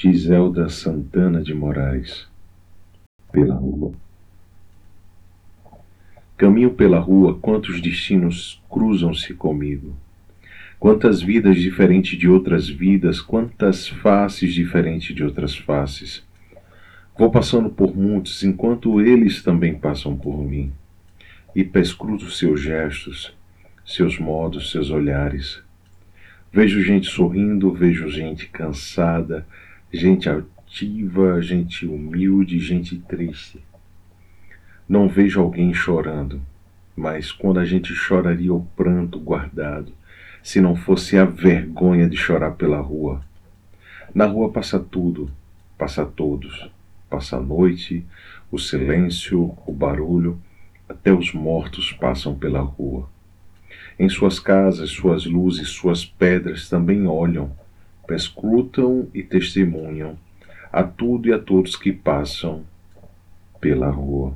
Giselda Santana de Moraes. Pela rua. Caminho pela rua, quantos destinos cruzam-se comigo. Quantas vidas diferentes de outras vidas, quantas faces diferentes de outras faces. Vou passando por muitos, enquanto eles também passam por mim, e perscruto seus gestos, seus modos, seus olhares. Vejo gente sorrindo, vejo gente cansada, gente ativa, gente humilde, gente triste. Não vejo alguém chorando, mas quando a gente choraria o pranto guardado, se não fosse a vergonha de chorar pela rua. Na rua passa tudo, passa todos, passa a noite, o silêncio, o barulho, até os mortos passam pela rua. Em suas casas, suas luzes, suas pedras também olham, perscrutam e testemunham a tudo e a todos que passam pela rua.